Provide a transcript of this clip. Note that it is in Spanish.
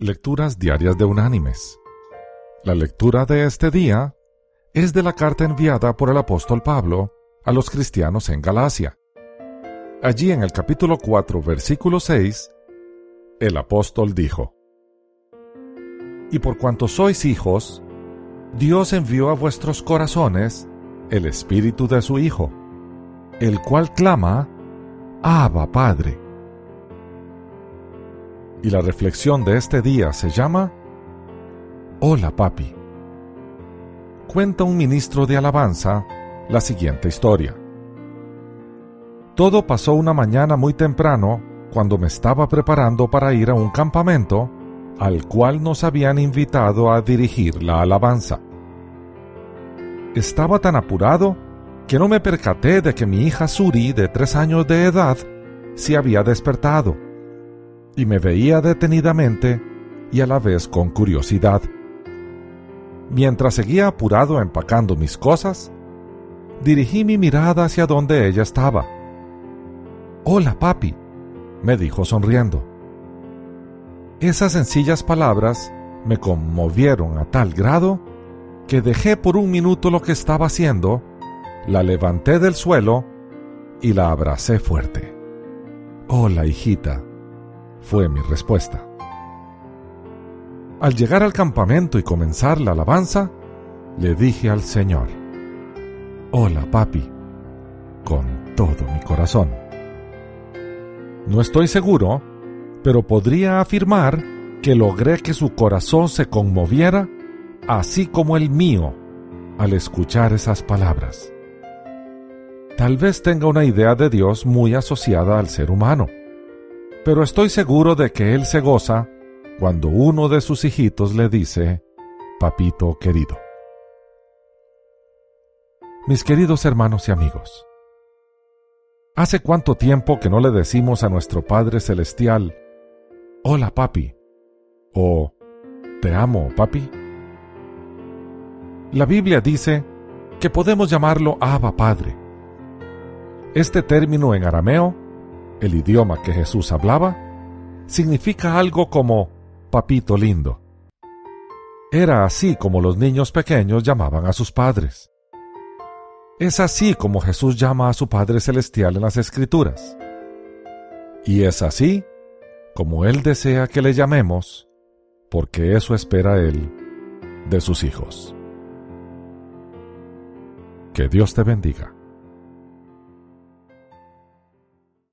Lecturas Diarias de Unánimes. La lectura de este día es de la carta enviada por el apóstol Pablo a los cristianos en Galacia. Allí en el capítulo 4, versículo 6, el apóstol dijo, Y por cuanto sois hijos, Dios envió a vuestros corazones el espíritu de su Hijo, el cual clama, Abba Padre. Y la reflexión de este día se llama Hola papi. Cuenta un ministro de alabanza la siguiente historia. Todo pasó una mañana muy temprano cuando me estaba preparando para ir a un campamento al cual nos habían invitado a dirigir la alabanza. Estaba tan apurado que no me percaté de que mi hija Suri, de tres años de edad, se había despertado y me veía detenidamente y a la vez con curiosidad. Mientras seguía apurado empacando mis cosas, dirigí mi mirada hacia donde ella estaba. Hola, papi, me dijo sonriendo. Esas sencillas palabras me conmovieron a tal grado que dejé por un minuto lo que estaba haciendo, la levanté del suelo y la abracé fuerte. Hola, hijita, fue mi respuesta. Al llegar al campamento y comenzar la alabanza, le dije al Señor, Hola papi, con todo mi corazón. No estoy seguro, pero podría afirmar que logré que su corazón se conmoviera, así como el mío, al escuchar esas palabras. Tal vez tenga una idea de Dios muy asociada al ser humano pero estoy seguro de que él se goza cuando uno de sus hijitos le dice, Papito querido. Mis queridos hermanos y amigos, ¿hace cuánto tiempo que no le decimos a nuestro Padre Celestial, Hola papi, o Te amo papi? La Biblia dice que podemos llamarlo Abba Padre. Este término en arameo el idioma que Jesús hablaba, significa algo como papito lindo. Era así como los niños pequeños llamaban a sus padres. Es así como Jesús llama a su Padre Celestial en las Escrituras. Y es así como Él desea que le llamemos, porque eso espera Él de sus hijos. Que Dios te bendiga.